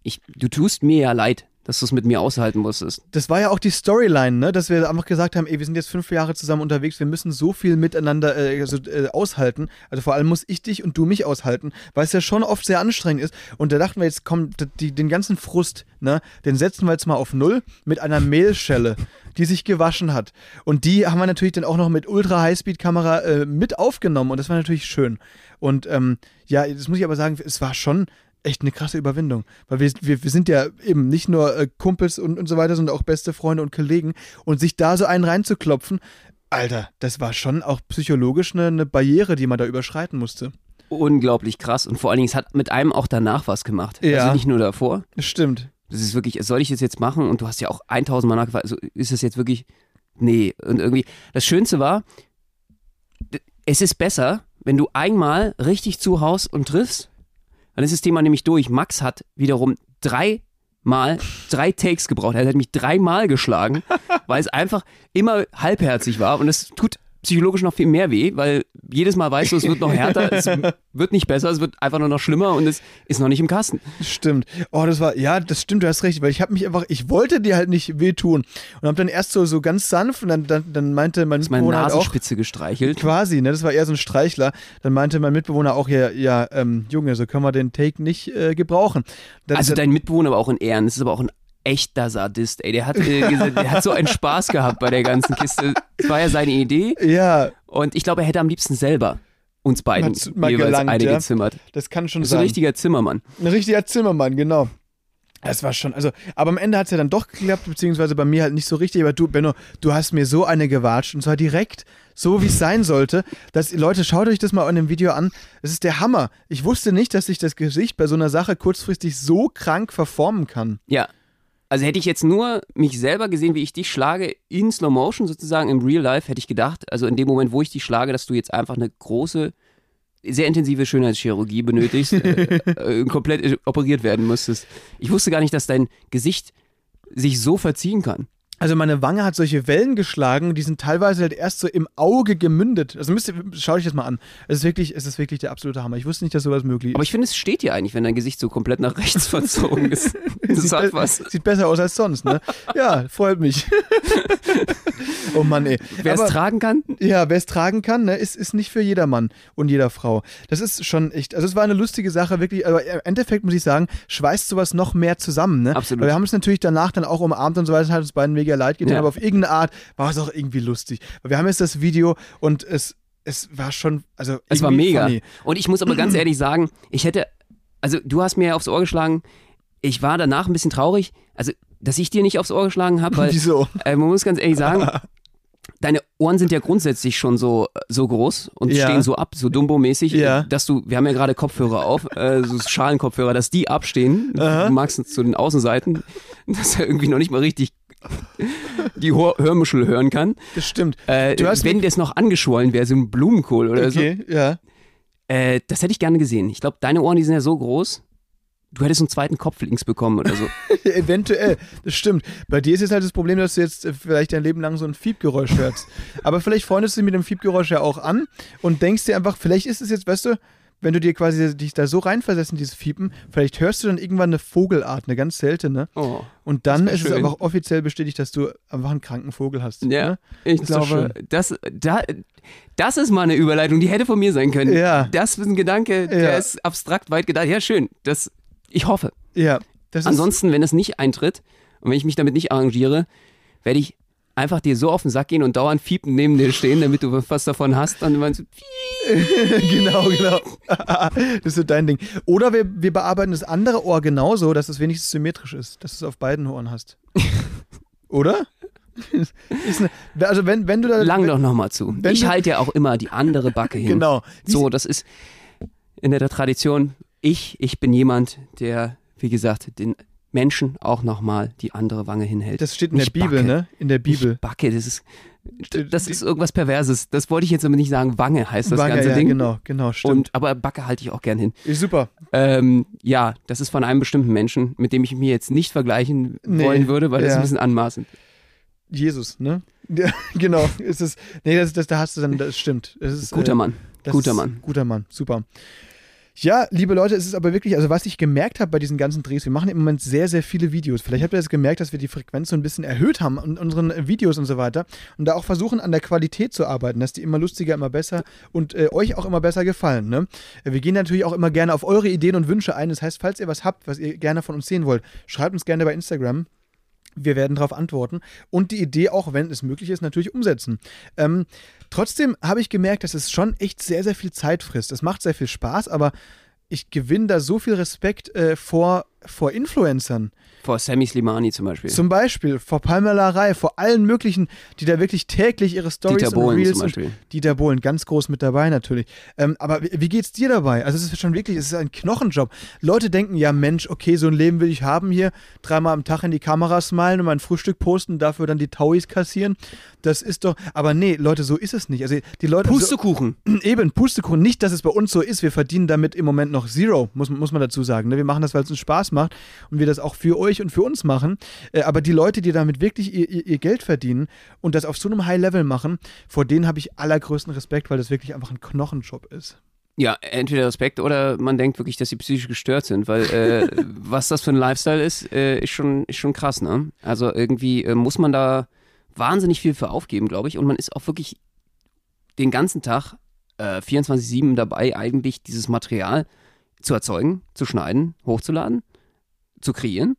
ich, du tust mir ja leid, dass du es mit mir aushalten musstest. Das war ja auch die Storyline, ne? Dass wir einfach gesagt haben, ey, wir sind jetzt fünf Jahre zusammen unterwegs, wir müssen so viel miteinander äh, so, äh, aushalten. Also vor allem muss ich dich und du mich aushalten, weil es ja schon oft sehr anstrengend ist. Und da dachten wir, jetzt kommt die, den ganzen Frust, ne? Den setzen wir jetzt mal auf Null mit einer Mehlschelle, die sich gewaschen hat. Und die haben wir natürlich dann auch noch mit Ultra-Highspeed-Kamera äh, mit aufgenommen und das war natürlich schön. Und ähm, ja, das muss ich aber sagen, es war schon echt eine krasse Überwindung. Weil wir, wir, wir sind ja eben nicht nur äh, Kumpels und, und so weiter, sondern auch beste Freunde und Kollegen. Und sich da so einen reinzuklopfen, Alter, das war schon auch psychologisch eine, eine Barriere, die man da überschreiten musste. Unglaublich krass und vor allen Dingen, es hat mit einem auch danach was gemacht. Ja. Also nicht nur davor. Stimmt. Das ist wirklich, soll ich das jetzt machen? Und du hast ja auch 1000 Mal nachgefragt, also ist es jetzt wirklich, nee. Und irgendwie, das Schönste war, es ist besser, wenn du einmal richtig zuhaust und triffst, dann ist das Thema nämlich durch. Max hat wiederum dreimal, drei Takes gebraucht. Er hat mich dreimal geschlagen, weil es einfach immer halbherzig war und es tut psychologisch noch viel mehr weh, weil jedes Mal weißt du, es wird noch härter, es wird nicht besser, es wird einfach nur noch schlimmer und es ist noch nicht im Kasten. Stimmt. Oh, das war, ja, das stimmt, du hast recht, weil ich habe mich einfach, ich wollte dir halt nicht wehtun und habe dann erst so, so ganz sanft und dann, dann, dann meinte mein Ist meine Mitbewohner halt auch, Nasenspitze gestreichelt. quasi, ne, das war eher so ein Streichler, dann meinte mein Mitbewohner auch, ja, ja, ähm, Junge, so können wir den Take nicht äh, gebrauchen. Dann, Also dann, dein Mitbewohner war auch in Ehren, das ist aber auch ein echter Sadist, ey. Der hat, äh, der hat so einen Spaß gehabt bei der ganzen Kiste. Das war ja seine Idee ja, und ich glaube, er hätte am liebsten selber uns beiden Mal jeweils gelangt, eine ja. gezimmert. das kann schon So ein sein. richtiger Zimmermann. Ein richtiger Zimmermann, genau. Das war schon, also, aber am Ende hat es ja dann doch geklappt, beziehungsweise bei mir halt nicht so richtig. Aber du, Benno, du hast mir so eine gewatscht und zwar direkt so, wie es sein sollte. Dass, Leute, schaut euch das mal in dem Video an. Es ist der Hammer. Ich wusste nicht, dass sich das Gesicht bei so einer Sache kurzfristig so krank verformen kann. Ja. Also hätte ich jetzt nur mich selber gesehen, wie ich dich schlage, in Slow Motion sozusagen im Real Life, hätte ich gedacht, also in dem Moment, wo ich dich schlage, dass du jetzt einfach eine große, sehr intensive Schönheitschirurgie benötigst, äh, äh, komplett operiert werden musstest. Ich wusste gar nicht, dass dein Gesicht sich so verziehen kann. Also meine Wange hat solche Wellen geschlagen, die sind teilweise halt erst so im Auge gemündet. Also müsst ihr, schaut euch das mal an. Es ist wirklich, es ist wirklich der absolute Hammer. Ich wusste nicht, dass sowas möglich ist. Aber ich finde, es steht dir eigentlich, wenn dein Gesicht so komplett nach rechts verzogen ist. Das sieht, hat was. sieht besser aus als sonst, ne? Ja, freut mich. oh Mann, ey. Wer es Aber- tragen kann, Ja, wer es tragen kann, ne, ist, ist nicht für jedermann und jeder Frau. Das ist schon echt, also es war eine lustige Sache, wirklich, aber im Endeffekt muss ich sagen, schweißt sowas noch mehr zusammen, ne? Absolut. Weil wir haben es natürlich danach dann auch umarmt und so weiter, hat uns beiden mega leid getan, Ja. aber auf irgendeine Art war es auch irgendwie lustig. Wir haben jetzt das Video und es, es war schon, also Es war mega. funny. Und ich muss aber ganz ehrlich sagen, ich hätte, also du hast mir aufs Ohr geschlagen, ich war danach ein bisschen traurig, also dass ich dir nicht aufs Ohr geschlagen habe, weil Wieso? äh, man muss ganz ehrlich sagen, deine Ohren sind ja grundsätzlich schon so, so groß und Ja. stehen so ab, so Dumbo-mäßig, Ja. dass du, wir haben ja gerade Kopfhörer auf, äh, so Schalenkopfhörer, dass die abstehen, Aha. du magst zu den Außenseiten, dass er irgendwie noch nicht mal richtig die Hör Hörmuschel hören kann. Das stimmt. Äh, wenn das noch angeschwollen wäre, so ein Blumenkohl oder so. Okay, ja. Äh, das hätte ich gerne gesehen. Ich glaube, deine Ohren, die sind ja so groß. Du hättest einen zweiten Kopf links bekommen oder so. Eventuell, das stimmt. Bei dir ist jetzt halt das Problem, dass du jetzt äh, vielleicht dein Leben lang so ein Fiebgeräusch hörst. Aber vielleicht freundest du dich mit dem Fiebgeräusch ja auch an und denkst dir einfach, vielleicht ist es jetzt, weißt du, wenn du dir quasi dich da so reinversetzt in dieses Fiepen, vielleicht hörst du dann irgendwann eine Vogelart, eine ganz seltene. Oh. Und dann ist es schön. einfach offiziell bestätigt, dass du einfach einen kranken Vogel hast. Ja, Ne? ich doch glaube, das, da, das ist mal eine Überleitung, die hätte von mir sein können. Ja. Das ist ein Gedanke, der Ja. ist abstrakt weit gedacht. Ja, schön. Das, ich hoffe. Ja. Das Ansonsten, wenn es nicht eintritt und wenn ich mich damit nicht arrangiere, werde ich einfach dir so auf den Sack gehen und dauernd fiepen neben dir stehen, damit du was davon hast. Dann meinst du, genau, genau. das ist so dein Ding. Oder wir, wir bearbeiten das andere Ohr genauso, dass es wenigstens symmetrisch ist, dass du es auf beiden Ohren hast. Oder? eine, also wenn, wenn du da... lang wenn, doch nochmal zu. Ich halte ja auch immer die andere Backe hin. Genau. So, das ist in der Tradition. Ich, ich bin jemand, der, wie gesagt, den Menschen auch nochmal die andere Wange hinhält. Das steht in Nicht der Bibel, Backe. ne? In der Bibel. Nicht Backe, das ist, das ist irgendwas Perverses. Das wollte ich jetzt aber nicht sagen. Wange heißt das Wange, ganze ja, Ding. genau, genau, stimmt. Und, aber Backe halte ich auch gern hin. Ist super. Ähm, ja, das ist von einem bestimmten Menschen, mit dem ich mich jetzt nicht vergleichen Nee, wollen würde, weil das ist ja. ein bisschen anmaßend. Jesus, ne? Ja, genau. Ist es, nee, das, das, da hast du dann, das stimmt. Das ist, Guter äh, Mann. Das Guter Mann. Guter Mann, super. Ja, liebe Leute, es ist aber wirklich, also was ich gemerkt habe bei diesen ganzen Drehs, wir machen im Moment sehr, sehr viele Videos. Vielleicht habt ihr das gemerkt, dass wir die Frequenz so ein bisschen erhöht haben in unseren Videos und so weiter und da auch versuchen, an der Qualität zu arbeiten, dass die immer lustiger, immer besser und äh, euch auch immer besser gefallen. Ne? Wir gehen natürlich auch immer gerne auf eure Ideen und Wünsche ein. Das heißt, falls ihr was habt, was ihr gerne von uns sehen wollt, schreibt uns gerne bei Instagram. Wir werden darauf antworten und die Idee auch, wenn es möglich ist, natürlich umsetzen. Ähm, trotzdem habe ich gemerkt, dass es schon echt sehr, sehr viel Zeit frisst. Es macht sehr viel Spaß, aber ich gewinne da so viel Respekt äh, vor, vor Influencern. Vor Sammy Slimani zum Beispiel. Zum Beispiel vor Palmelerei, vor allen möglichen, die da wirklich täglich ihre Stories Dieter und Reels zum Beispiel. und Dieter Bohlen, ganz groß mit dabei natürlich. Ähm, aber wie, wie geht's dir dabei? Also es ist schon wirklich, es ist ein Knochenjob. Leute denken, ja Mensch, okay, so ein Leben will ich haben hier, dreimal am Tag in die Kamera smilen und mein Frühstück posten, dafür dann die Tauis kassieren. Das ist doch, aber nee, Leute, so ist es nicht. Also die Leute, Pustekuchen. so, eben, Pustekuchen, nicht, dass es bei uns so ist, wir verdienen damit im Moment noch Zero, muss, muss man dazu sagen. Ne? Wir machen das, weil es uns Spaß macht. Macht und wir das auch für euch und für uns machen. Äh, aber die Leute, die damit wirklich ihr, ihr, ihr Geld verdienen und das auf so einem High-Level machen, vor denen habe ich allergrößten Respekt, weil das wirklich einfach ein Knochenjob ist. Ja, entweder Respekt oder man denkt wirklich, dass sie psychisch gestört sind, weil äh, was das für ein Lifestyle ist, äh, ist, schon, ist schon krass, ne? Also irgendwie äh, muss man da wahnsinnig viel für aufgeben, glaube ich. Und man ist auch wirklich den ganzen Tag äh, 24-7 dabei, eigentlich dieses Material zu erzeugen, zu schneiden, hochzuladen, zu kreieren.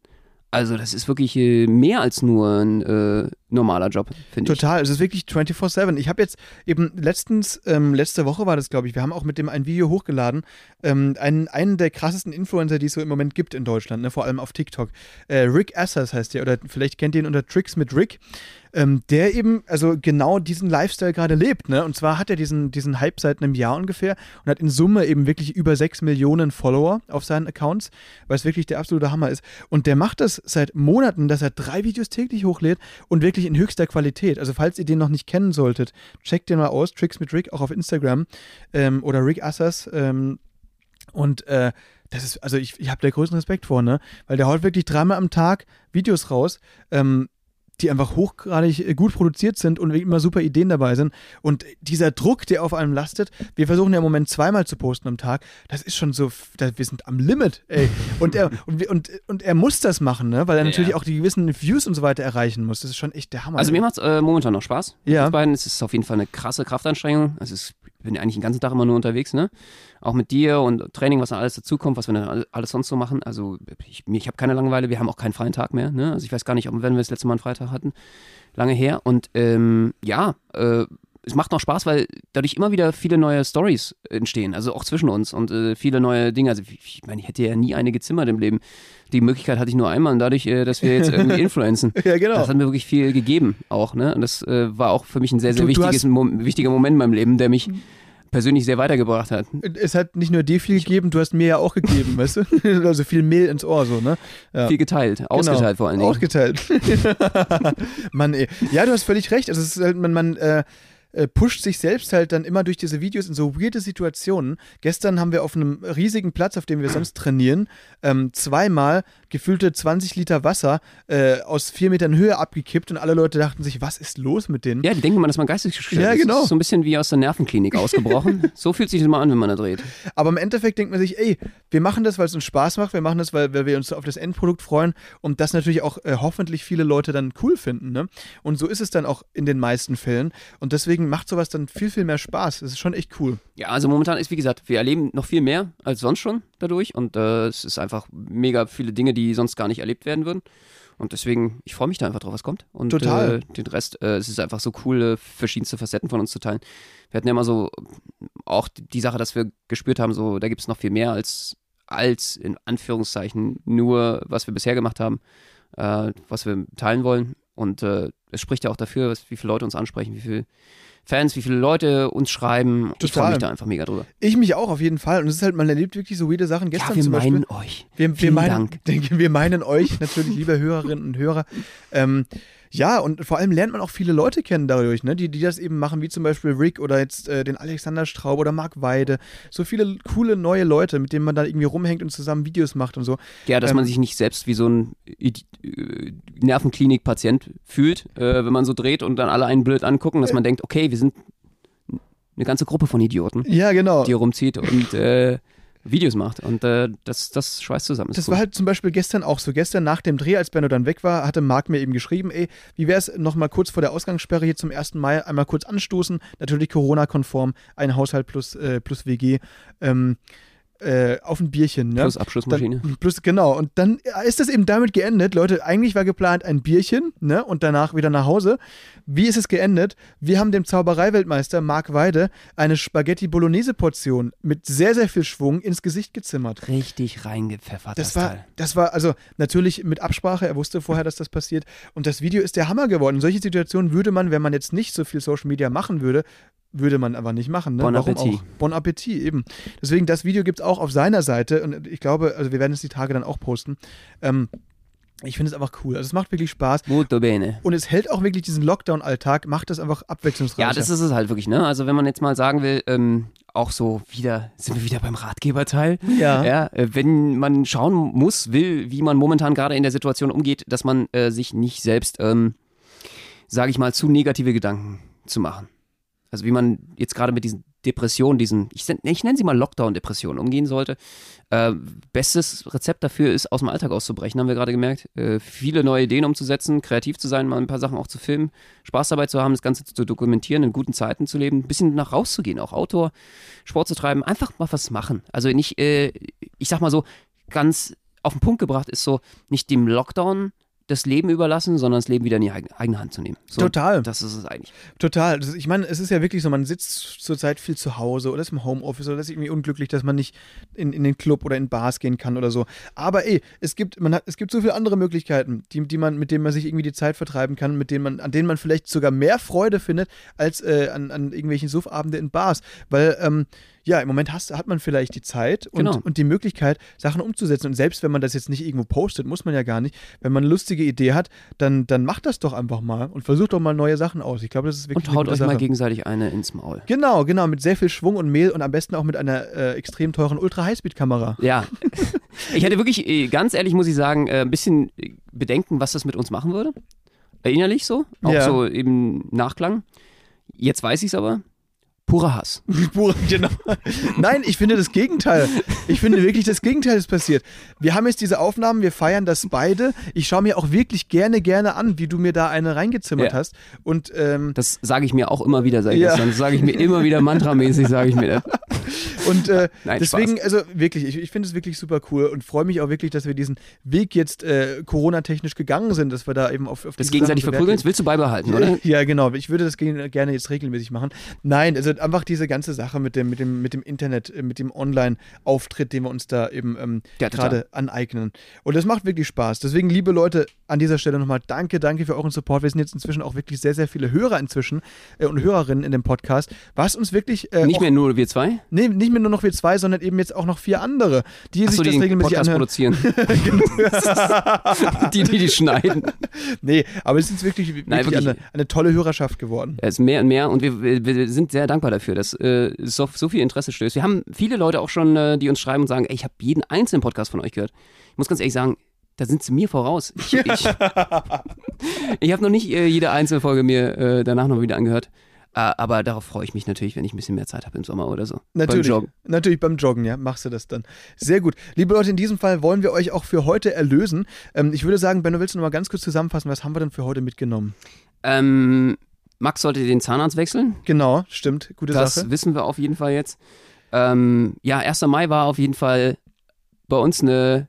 Also das ist wirklich äh, mehr als nur ein äh, normaler Job, finde ich. Total, es ist wirklich 24-7. Ich habe jetzt eben letztens, ähm, letzte Woche war das, glaube ich, wir haben auch mit dem ein Video hochgeladen, ähm, einen, einen der krassesten Influencer, die es so im Moment gibt in Deutschland, ne, vor allem auf TikTok. Äh, Rick Assers heißt der, oder vielleicht kennt ihr ihn unter Tricks mit Rick ähm, der eben also genau diesen Lifestyle gerade lebt. Ne? Und zwar hat er diesen, diesen Hype seit einem Jahr ungefähr und hat in Summe eben wirklich über 6 Millionen Follower auf seinen Accounts, weil es wirklich der absolute Hammer ist. Und der macht das seit Monaten, dass er drei Videos täglich hochlädt und wirklich in höchster Qualität. Also falls ihr den noch nicht kennen solltet, checkt den mal aus, Tricks mit Rick auch auf Instagram ähm, oder Rick Assers. Ähm, und äh, das ist, also ich, ich habe da größten Respekt vor, ne? Weil der haut wirklich dreimal am Tag Videos raus. Ähm, die einfach hochgradig äh, gut produziert sind und immer super Ideen dabei sind. Und dieser Druck, der auf einem lastet, wir versuchen ja im Moment zweimal zu posten am Tag, das ist schon so, wir sind am Limit, ey. Und er, und, und, und er muss das machen, ne? weil er natürlich ja. auch die gewissen Views und so weiter erreichen muss. Das ist schon echt der Hammer. Also mir macht es äh, momentan noch Spaß. Ja. Beiden. Es ist auf jeden Fall eine krasse Kraftanstrengung. Also ich bin eigentlich den ganzen Tag immer nur unterwegs, ne? Auch mit dir und Training, was dann alles dazukommt, was wir dann alles sonst so machen. Also ich, ich habe keine Langeweile, wir haben auch keinen freien Tag mehr, ne? Also ich weiß gar nicht, ob wenn wir das letzte Mal einen Freitag hatten. Lange her. Und ähm, ja, äh, es macht noch Spaß, weil dadurch immer wieder viele neue Stories entstehen, also auch zwischen uns und äh, viele neue Dinge. Also ich meine, ich hätte ja nie eine gezimmert im Leben. Die Möglichkeit hatte ich nur einmal und dadurch, äh, dass wir jetzt irgendwie influenzen. ja, genau. Das hat mir wirklich viel gegeben auch, ne? Und das äh, war auch für mich ein sehr, sehr du, wichtiges, du Mo wichtiger Moment in meinem Leben, der mich persönlich sehr weitergebracht hat. Es hat nicht nur dir viel gegeben, du hast mir ja auch gegeben, weißt du? Also viel Mehl ins Ohr, so, ne? Ja. Viel geteilt, genau. ausgeteilt genau. vor allen Dingen. Ausgeteilt. Mann, ey. Ja, du hast völlig recht. Also es ist halt, man, man äh, äh, pusht sich selbst halt dann immer durch diese Videos in so weirde Situationen. Gestern haben wir auf einem riesigen Platz, auf dem wir sonst trainieren, ähm, zweimal gefüllte 20 Liter Wasser äh, aus vier Metern Höhe abgekippt und alle Leute dachten sich, was ist los mit denen? Ja, die denken mal, dass man geistig gestört ja, genau. so ein bisschen wie aus der Nervenklinik ausgebrochen. so fühlt sich das mal an, wenn man da dreht. Aber im Endeffekt denkt man sich, ey, wir machen das, weil es uns Spaß macht, wir machen das, weil, weil wir uns auf das Endprodukt freuen und das natürlich auch äh, hoffentlich viele Leute dann cool finden. Ne? Und so ist es dann auch in den meisten Fällen. Und deswegen macht sowas dann viel, viel mehr Spaß. Das ist schon echt cool. Ja, also momentan ist, wie gesagt, wir erleben noch viel mehr als sonst schon dadurch und äh, es ist einfach mega viele Dinge, die sonst gar nicht erlebt werden würden. Und deswegen, ich freue mich da einfach drauf, was kommt. Und Total. Äh, den Rest, äh, es ist einfach so cool, äh, verschiedenste Facetten von uns zu teilen. Wir hatten ja immer so auch die Sache, dass wir gespürt haben, so, da gibt es noch viel mehr als, als in Anführungszeichen nur, was wir bisher gemacht haben, äh, was wir teilen wollen. Und äh, es spricht ja auch dafür, wie viele Leute uns ansprechen, wie viele Fans, wie viele Leute uns schreiben. Total. Ich freue mich da einfach mega drüber. Ich mich auch auf jeden Fall. Und es ist halt, man erlebt wirklich so weirde Sachen. Gestern ja, wir zum Beispiel. meinen euch. Wir, wir meinen, Dank. wir meinen euch natürlich, liebe Hörerinnen und Hörer. Ähm, ja, und vor allem lernt man auch viele Leute kennen dadurch, ne? die, die das eben machen, wie zum Beispiel Rick oder jetzt äh, den Alexander Straub oder Marc Weide. So viele coole neue Leute, mit denen man da irgendwie rumhängt und zusammen Videos macht und so. Ja, dass ähm, man sich nicht selbst wie so ein äh, Nervenklinik-Patient fühlt, äh, wenn man so dreht und dann alle einen blöd angucken, dass man denkt, okay, wir sind eine ganze Gruppe von Idioten, ja, genau. die rumzieht und äh, Videos macht. Und äh, das, das schweißt zusammen. Das, das war halt zum Beispiel gestern auch so. Gestern nach dem Dreh, als Benno dann weg war, hatte Marc mir eben geschrieben, ey, wie wäre es nochmal kurz vor der Ausgangssperre hier zum 1. Mai einmal kurz anstoßen, natürlich Corona-konform, ein Haushalt plus, äh, plus WG. Ähm, äh, auf ein Bierchen. Ne? Plus Abschlussmaschine. Dann, plus, genau. Und dann ist das eben damit geendet. Leute, eigentlich war geplant ein Bierchen ne? und danach wieder nach Hause. Wie ist es geendet? Wir haben dem Zaubereiweltmeister Marc Weide eine Spaghetti-Bolognese-Portion mit sehr, sehr viel Schwung ins Gesicht gezimmert. Richtig reingepfeffert. Das, das war, Teil. das war also natürlich mit Absprache. Er wusste vorher, dass das passiert. Und das Video ist der Hammer geworden. In solche Situationen würde man, wenn man jetzt nicht so viel Social Media machen würde, würde man aber nicht machen. Ne? Bon Appetit. Auch? Bon Appetit, eben. Deswegen, das Video gibt es auch auf seiner Seite und ich glaube, also wir werden es die Tage dann auch posten. Ähm, ich finde es einfach cool. Also es macht wirklich Spaß. Molto bene. Und es hält auch wirklich diesen Lockdown-Alltag, macht das einfach abwechslungsreich. Ja, das ist es halt wirklich, ne? Also wenn man jetzt mal sagen will, ähm, auch so wieder, sind wir wieder beim Ratgeberteil. Ja. ja äh, wenn man schauen muss, will, wie man momentan gerade in der Situation umgeht, dass man äh, sich nicht selbst, ähm, sage ich mal, zu negative Gedanken zu machen. Also wie man jetzt gerade mit diesen Depressionen, diesen, ich, ich nenne sie mal Lockdown-Depressionen, umgehen sollte. Äh, bestes Rezept dafür ist, aus dem Alltag auszubrechen, haben wir gerade gemerkt. Äh, viele neue Ideen umzusetzen, kreativ zu sein, mal ein paar Sachen auch zu filmen, Spaß dabei zu haben, das Ganze zu dokumentieren, in guten Zeiten zu leben, ein bisschen nach rauszugehen, auch Outdoor, Sport zu treiben, einfach mal was machen. Also nicht, äh, ich sag mal so, ganz auf den Punkt gebracht ist so, nicht dem Lockdown das Leben überlassen, sondern das Leben wieder in die eigene Hand zu nehmen. So, Total. Das ist es eigentlich. Total. Ich meine, es ist ja wirklich so, man sitzt zurzeit viel zu Hause oder ist im Homeoffice oder ist irgendwie unglücklich, dass man nicht in, in den Club oder in Bars gehen kann oder so. Aber ey, es gibt, man hat, es gibt so viele andere Möglichkeiten, die, die man, mit denen man sich irgendwie die Zeit vertreiben kann, mit denen man, an denen man vielleicht sogar mehr Freude findet, als äh, an, an irgendwelchen Suffabende in Bars. Weil, ähm, ja, im Moment hast, hat man vielleicht die Zeit und, Genau. und die Möglichkeit, Sachen umzusetzen. Und selbst wenn man das jetzt nicht irgendwo postet, muss man ja gar nicht. Wenn man eine lustige Idee hat, dann, dann macht das doch einfach mal und versucht doch mal neue Sachen aus. Ich glaube, das ist wirklich Und haut euch gute mal Sache. gegenseitig eine ins Maul. Genau, genau, mit sehr viel Schwung und Mehl und am besten auch mit einer äh, extrem teuren Ultra-Highspeed-Kamera. Ja. Ich hatte wirklich, äh, ganz ehrlich muss ich sagen, äh, ein bisschen äh, Bedenken, was das mit uns machen würde. Innerlich so, auch Ja. so im Nachklang. Jetzt weiß ich es aber. Purer Hass. Pure- genau. Nein, ich finde das Gegenteil. Ich finde wirklich, das Gegenteil ist passiert. Wir haben jetzt diese Aufnahmen, wir feiern das beide. Ich schaue mir auch wirklich gerne, gerne an, wie du mir da eine reingezimmert Ja. hast. Und ähm, Das sage ich mir auch immer wieder seit Ja. gestern. Das sage ich mir immer wieder mantramäßig, sage ich mir das. Und äh, Nein, deswegen, also wirklich, ich, ich finde es wirklich super cool und freue mich auch wirklich, dass wir diesen Weg jetzt äh, Corona-technisch gegangen sind, dass wir da eben auf, auf Das gegenseitig verprügeln, willst du beibehalten, oder? Ja, genau. Ich würde das ge- gerne jetzt regelmäßig machen. Nein, also einfach diese ganze Sache mit dem, mit dem, mit dem Internet, äh, mit dem Online-Auftritt, den wir uns da eben ähm, Ja, gerade aneignen. Und das macht wirklich Spaß. Deswegen, liebe Leute, an dieser Stelle nochmal danke, danke für euren Support. Wir sind jetzt inzwischen auch wirklich sehr, sehr viele Hörer inzwischen äh, und Hörerinnen in dem Podcast, was uns wirklich äh, Nicht mehr nur wir zwei? nee, nicht mehr nur noch wir zwei, sondern eben jetzt auch noch vier andere, die Achso, sich die das den regelmäßig Podcast anhören. produzieren. die, die die schneiden. Nee, aber es ist wirklich, wirklich, Nein, wirklich. Eine, eine tolle Hörerschaft geworden. Es ist mehr und mehr und wir, wir, wir sind sehr dankbar dafür, dass äh, so, so viel Interesse stößt. Wir haben viele Leute auch schon, äh, die uns schreiben und sagen, ey, ich habe jeden einzelnen Podcast von euch gehört. Ich muss ganz ehrlich sagen, da sind sie mir voraus. Ich, ich, ich habe noch nicht äh, jede einzelne Folge mir äh, danach noch wieder angehört. Äh, aber darauf freue ich mich natürlich, wenn ich ein bisschen mehr Zeit habe im Sommer oder so. Natürlich, Beim Joggen. natürlich beim Joggen, ja, machst du das dann. Sehr gut. Liebe Leute, in diesem Fall wollen wir euch auch für heute erlösen. Ähm, ich würde sagen, Benno, willst du noch mal ganz kurz zusammenfassen, was haben wir denn für heute mitgenommen? Ähm, Max sollte den Zahnarzt wechseln. Genau, stimmt, gute Das Sache. wissen wir auf jeden Fall jetzt. Ähm, ja, 1. Mai war auf jeden Fall bei uns eine,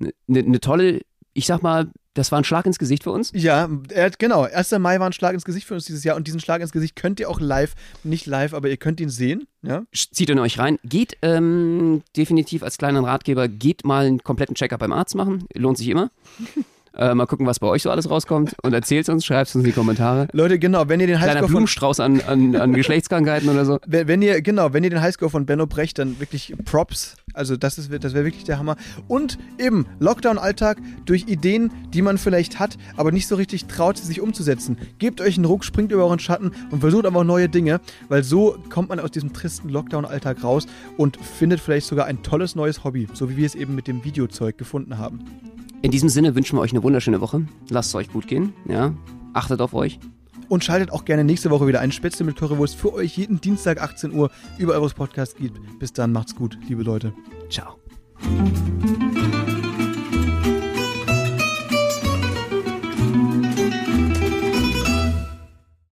eine, eine tolle, ich sag mal, das war ein Schlag ins Gesicht für uns. Ja, hat, genau. 1. Mai war ein Schlag ins Gesicht für uns dieses Jahr und diesen Schlag ins Gesicht könnt ihr auch live, nicht live, aber ihr könnt ihn sehen. Ja? Zieht in euch rein. Geht ähm, definitiv als kleinen Ratgeber, geht mal einen kompletten Check-up beim Arzt machen. Lohnt sich immer. äh, mal gucken, was bei euch so alles rauskommt. Und erzählt uns, schreibt es uns in die Kommentare. Leute, genau, wenn ihr den Highscore von Blumenstrauß an, an, an Geschlechtskrankheiten oder so. wenn, wenn ihr, genau, wenn ihr den Highscore von Benno brecht, dann wirklich Props. Also das, ist, das wäre wirklich der Hammer. Und eben Lockdown-Alltag durch Ideen, die man vielleicht hat, aber nicht so richtig traut, sie sich umzusetzen. Gebt euch einen Ruck, springt über euren Schatten und versucht einfach neue Dinge, weil so kommt man aus diesem tristen Lockdown-Alltag raus und findet vielleicht sogar ein tolles neues Hobby, so wie wir es eben mit dem Videozeug gefunden haben. In diesem Sinne wünschen wir euch eine wunderschöne Woche. Lasst es euch gut gehen. Ja? Achtet auf euch. Und schaltet auch gerne nächste Woche wieder ein. Spätzle mit Currywurst für euch jeden Dienstag 18 Uhr über eures Podcast gibt. Bis dann, macht's gut, liebe Leute. Ciao.